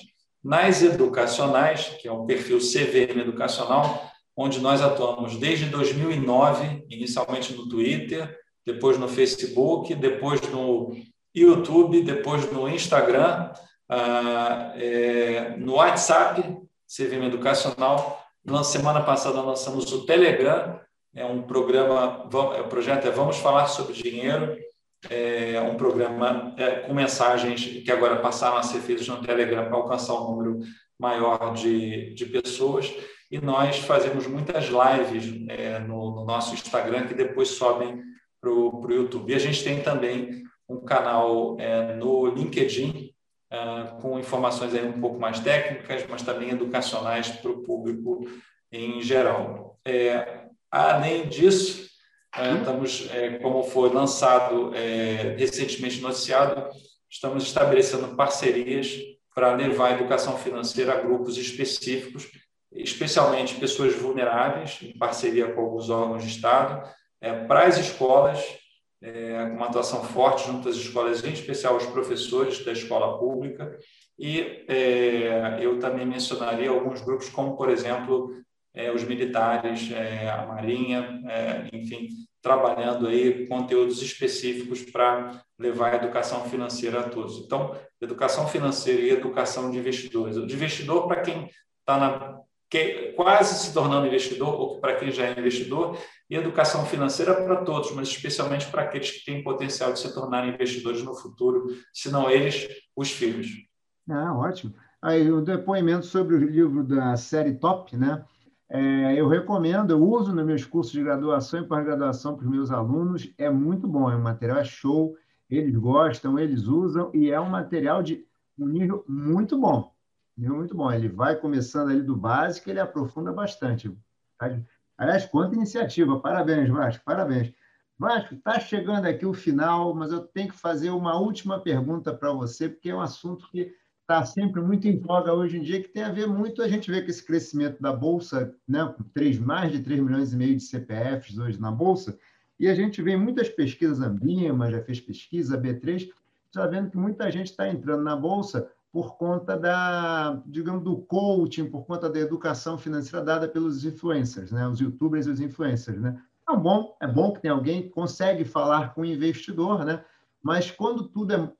Nas educacionais, que é o perfil CVM Educacional, onde nós atuamos desde 2009, inicialmente no Twitter, depois no Facebook, depois no YouTube, depois no Instagram ah, é, no WhatsApp, CVM Educacional. Na semana passada lançamos o Telegram, é um programa, é, o projeto é Vamos Falar sobre Dinheiro, é um programa é, com mensagens que agora passaram a ser feitas no Telegram para alcançar um número maior de, de pessoas. E nós fazemos muitas lives é, no, no, nosso Instagram que depois sobem para o YouTube. E a gente tem também um canal é, no LinkedIn, uh, com informações aí um pouco mais técnicas, mas também educacionais para o público em geral. É, além disso, estamos, é, como foi lançado é, recentemente noticiado, estamos estabelecendo parcerias para levar a educação financeira a grupos específicos, especialmente pessoas vulneráveis, em parceria com alguns órgãos de Estado, é, para as escolas é, uma atuação forte junto às escolas, em especial os professores da escola pública, e é, eu também mencionaria alguns grupos, como, por exemplo, é, os militares, é, a Marinha, é, enfim, trabalhando aí conteúdos específicos para levar a educação financeira a todos. Então, educação financeira e educação de investidores. O de investidor, para quem está na que, quase se tornando investidor, ou para quem já é investidor, e educação financeira para todos, mas especialmente para aqueles que têm potencial de se tornarem investidores no futuro, se não eles, os filhos. Ah, ótimo. Aí o depoimento sobre o livro da série Top, né? É, eu recomendo, eu uso nos meus cursos de graduação e pós-graduação para os meus alunos, é muito bom, é um material é show, eles gostam, eles usam, e é um material de um nível muito bom. Nível muito bom. Ele vai começando ali do básico, ele aprofunda bastante. Aliás, quanta iniciativa, parabéns, Vasco, parabéns. Vasco, está chegando aqui o final, mas eu tenho que fazer uma última pergunta para você, porque é um assunto que está sempre muito em voga hoje em dia, que tem a ver muito, a gente vê que esse crescimento da Bolsa, né, com 3, mais de 3 milhões e meio de CPFs hoje na Bolsa, e a gente vê muitas pesquisas, a Ambima já fez pesquisa, a B3, está vendo que muita gente está entrando na Bolsa por conta da, digamos, do coaching, por conta da educação financeira dada pelos influencers, né, os youtubers e os influencers, né. É bom, é bom que tem alguém que consegue falar com o investidor, né, mas quando tudo é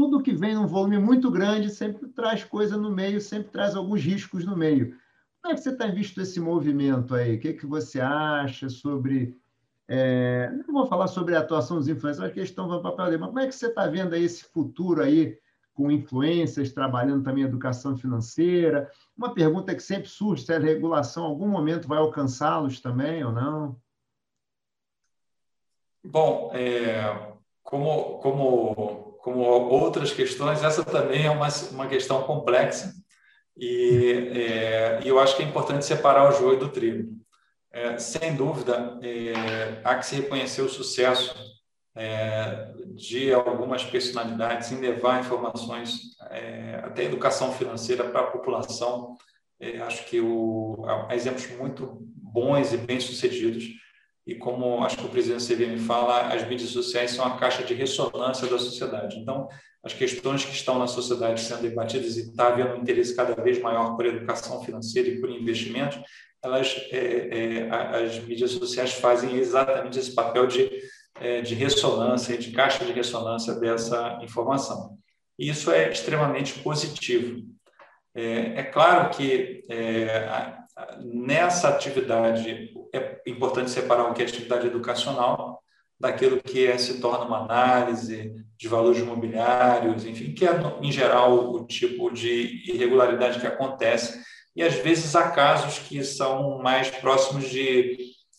tudo que vem num volume muito grande sempre traz coisa no meio, sempre traz alguns riscos no meio. Como é que você está visto esse movimento aí? O que, é que você acha sobre. É, não vou falar sobre a atuação dos influencers, a questão vai para o papel dele, mas como é que você está vendo aí esse futuro aí com influências, trabalhando também educação financeira? Uma pergunta que sempre surge, se a regulação em algum momento vai alcançá-los também ou não? Bom, é, como, como como outras questões, essa também é uma, uma questão complexa e, é, e eu acho que é importante separar o joio do trigo. É, sem dúvida, é, há que se reconhecer o sucesso é, de algumas personalidades em levar informações, é, até educação financeira para a população. É, acho que o, há exemplos muito bons e bem-sucedidos e como acho que o presidente CVM fala, as mídias sociais são a caixa de ressonância da sociedade. Então, as questões que estão na sociedade sendo debatidas e está havendo um interesse cada vez maior por educação financeira e por investimentos, elas, é, é, as mídias sociais fazem exatamente esse papel de, é, de ressonância, de caixa de ressonância dessa informação. E isso é extremamente positivo. É, é claro que é, nessa atividade é importante separar o que é atividade educacional daquilo que é, se torna uma análise de valores imobiliários, enfim, que é, em geral, o tipo de irregularidade que acontece. E, às vezes, há casos que são mais próximos de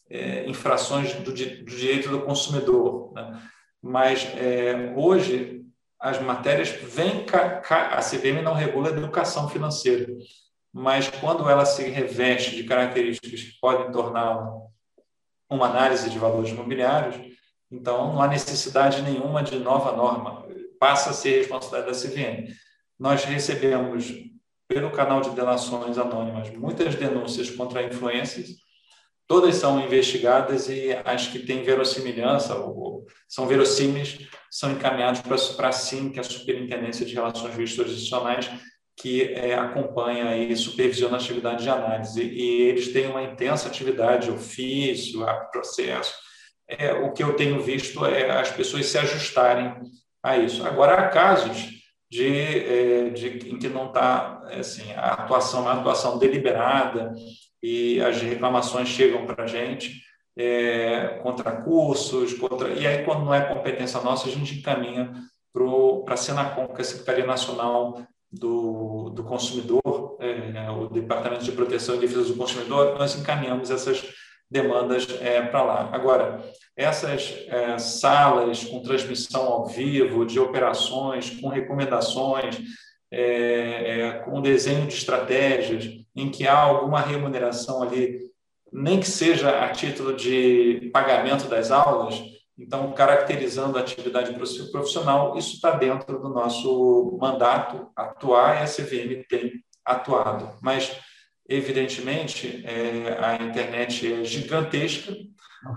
é, infrações do, do, direito do consumidor. Né? Mas, é, hoje, as matérias vêm... A CVM não regula a educação financeira mas quando ela se reveste de características que podem tornar uma análise de valores imobiliários, então não há necessidade nenhuma de nova norma, passa a ser responsabilidade da CVM. Nós recebemos, pelo canal de delações anônimas, muitas denúncias contra influências, todas são investigadas e as que têm verossimilhança, ou são verossímeis, são encaminhados para a SIM, que é a Superintendência de Relações Jurisdicionais, que é, acompanha e supervisiona a atividade de análise. E eles têm uma intensa atividade, ofício, processo. É, o que eu tenho visto é as pessoas se ajustarem a isso. Agora, há casos de, é, de em que não está, assim, a atuação uma atuação deliberada e as reclamações chegam para a gente é, contra cursos, contra, e aí, quando não é competência nossa, a gente encaminha para a Senacom, que é a Secretaria Nacional do, do consumidor, é, o Departamento de Proteção e Defesa do Consumidor, nós encaminhamos essas demandas é, para lá. Agora, essas é, salas com transmissão ao vivo, de operações, com recomendações, é, é, com desenho de estratégias, em que há alguma remuneração ali, nem que seja a título de pagamento das aulas, então, caracterizando a atividade profissional, isso está dentro do nosso mandato atuar e a CVM tem atuado. Mas, evidentemente, é, a internet é gigantesca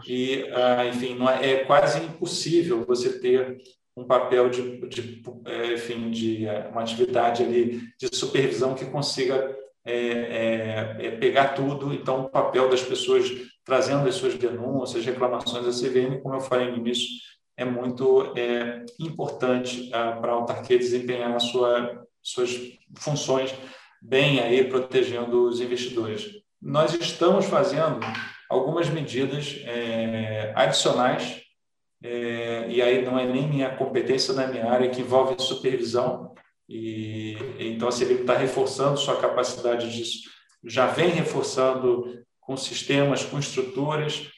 e, ah, enfim, não é, é, quase impossível você ter um papel de, de é, enfim, de é, uma atividade ali de supervisão que consiga é, é, é, pegar tudo. Então, o papel das pessoas trazendo as suas denúncias, reclamações à CVM, como eu falei no início, é muito é, importante ah, para a autarquia desempenhar sua, suas funções bem aí, protegendo os investidores. Nós estamos fazendo algumas medidas é, adicionais, é, e aí não é nem minha competência na minha área, que envolve supervisão, e então a CVM está reforçando sua capacidade disso, já vem reforçando com sistemas, com estruturas,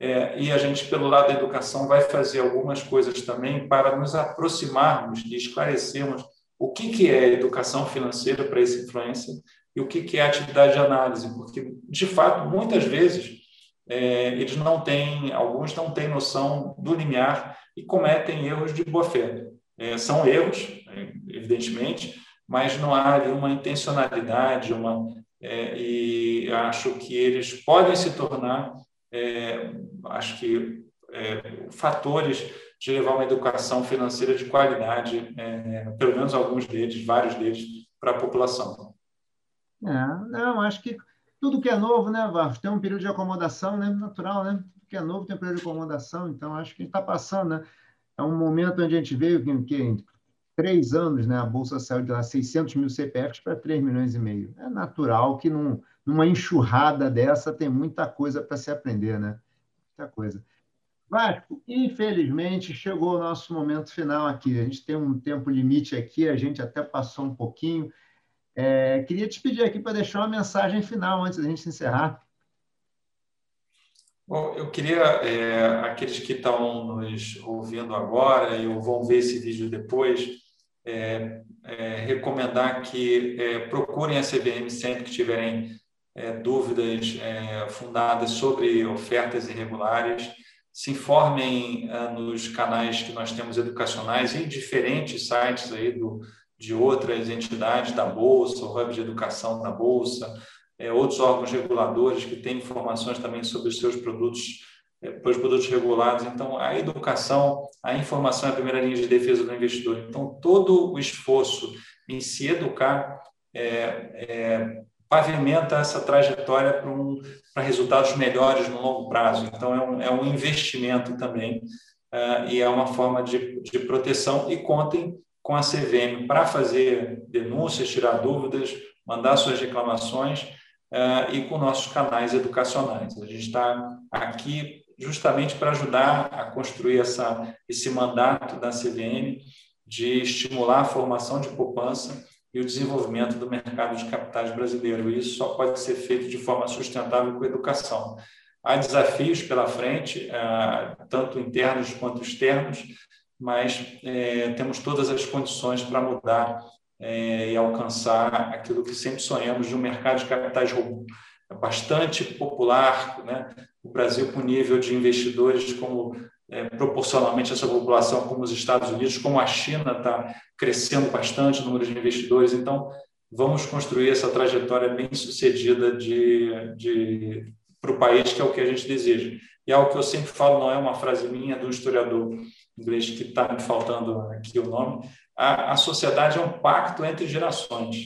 é, e a gente, pelo lado da educação, vai fazer algumas coisas também para nos aproximarmos e esclarecermos o que, que é educação financeira para esse influencer e o que, que é atividade de análise, porque, de fato, muitas vezes, é, eles não têm, alguns não têm noção do limiar e cometem erros de boa fé. É, são erros, evidentemente, mas não há ali uma intencionalidade, uma, é, e acho que eles podem se tornar, é, acho que, é, fatores de levar uma educação financeira de qualidade, é, pelo menos alguns deles, vários deles, para a população. É, não, acho que tudo que é novo, né, Varros, tem um período de acomodação, né, natural, né? Tudo que é novo tem um período de acomodação, então acho que a gente está passando, né? É um momento onde a gente veio que, que três anos, né, a Bolsa saiu de lá 600 mil CPFs para 3 milhões e meio. É natural que num, numa enxurrada dessa tem muita coisa para se aprender, né? Muita coisa. Vasco, infelizmente chegou o nosso momento final aqui. A gente tem um tempo limite aqui, a gente até passou um pouquinho. É, queria te pedir aqui para deixar uma mensagem final antes da gente encerrar. Bom, eu queria, é, aqueles que estão nos ouvindo agora e vão ver esse vídeo depois, é, é, recomendar que procurem a CVM sempre que tiverem dúvidas fundadas sobre ofertas irregulares, se informem nos canais que nós temos educacionais e diferentes sites aí do, de outras entidades da Bolsa, o Hub de Educação da Bolsa, é, outros órgãos reguladores que têm informações também sobre os seus produtos, é, os produtos regulados. Então, a educação, a informação é a primeira linha de defesa do investidor. Então, todo o esforço em se educar é, é, pavimenta essa trajetória para, um, resultados melhores no longo prazo. Então, é um, é um investimento também uh, e é uma forma de, de proteção. E contem com a CVM para fazer denúncias, tirar dúvidas, mandar suas reclamações uh, e com nossos canais educacionais. A gente está aqui justamente para ajudar a construir essa, esse mandato da CVM de estimular a formação de poupança e o desenvolvimento do mercado de capitais brasileiro. E isso só pode ser feito de forma sustentável com educação. Há desafios pela frente, uh, tanto internos quanto externos, mas é, temos todas as condições para mudar é, e alcançar aquilo que sempre sonhamos de um mercado de capitais bastante popular, né? o Brasil com nível de investidores como é, proporcionalmente essa população como os Estados Unidos, como a China está crescendo bastante o número de investidores, então vamos construir essa trajetória bem sucedida de, de para o país que é o que a gente deseja. E é algo que eu sempre falo, não é uma frase minha, é do historiador inglês que está me faltando aqui o nome, a, a sociedade é um pacto entre gerações.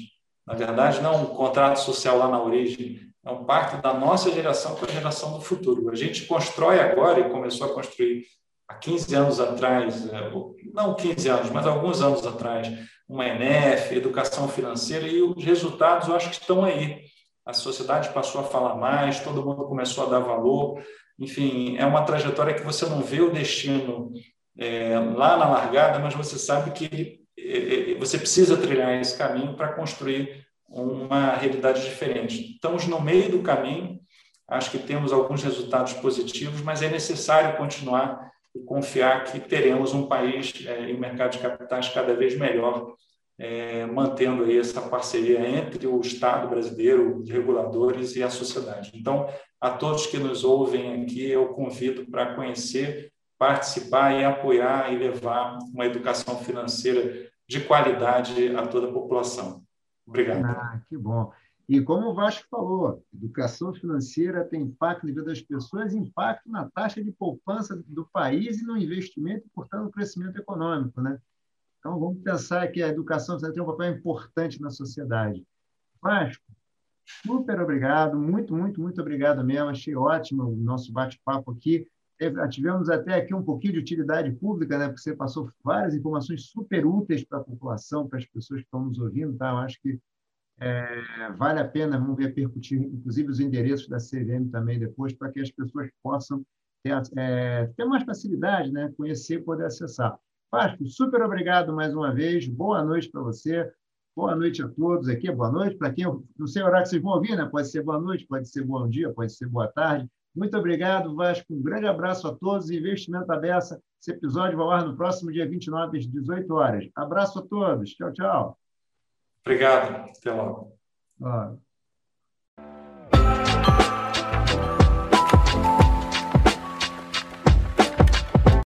Na verdade, não um contrato social lá na origem, é um pacto da nossa geração com a geração do futuro. A gente constrói agora e começou a construir há 15 anos atrás, é, não 15 anos, mas alguns anos atrás, uma ENEF, educação financeira, e os resultados eu acho que estão aí. A sociedade passou a falar mais, todo mundo começou a dar valor. Enfim, é uma trajetória que você não vê o destino é, lá na largada, mas você sabe que é, é, você precisa trilhar esse caminho para construir uma realidade diferente. Estamos no meio do caminho, acho que temos alguns resultados positivos, mas é necessário continuar e confiar que teremos um país é, e um mercado de capitais cada vez melhor, é, mantendo aí essa parceria entre o Estado brasileiro, os reguladores e a sociedade. Então, a todos que nos ouvem aqui, eu convido para conhecer participar e apoiar e levar uma educação financeira de qualidade a toda a população. Obrigado. Ah, que bom. E como o Vasco falou, educação financeira tem impacto na vida das pessoas, impacto na taxa de poupança do país e no investimento, portanto, no crescimento econômico. Né? Então, vamos pensar que a educação tem um papel importante na sociedade. Vasco, Super obrigado, muito, muito, muito obrigado mesmo. Achei ótimo o nosso bate-papo aqui. Tivemos até aqui um pouquinho de utilidade pública, né? porque você passou várias informações super úteis para a população, para as pessoas que estão nos ouvindo. Tá? Eu acho que é, vale a pena, vamos repercutir, inclusive, os endereços da CVM também depois, para que as pessoas possam ter, é, ter mais facilidade, né? conhecer poder acessar. Vasco, super obrigado mais uma vez. Boa noite para você. Boa noite a todos aqui. Boa noite para quem, não sei o horário que vocês vão ouvir, né? Pode ser boa noite, pode ser bom dia, pode ser boa tarde. Muito obrigado, Vasco. Um grande abraço a todos. Investimento Abessa. Esse episódio vai ao ar no próximo dia 29, às 18 horas. Abraço a todos. Tchau, tchau. Obrigado. Até logo.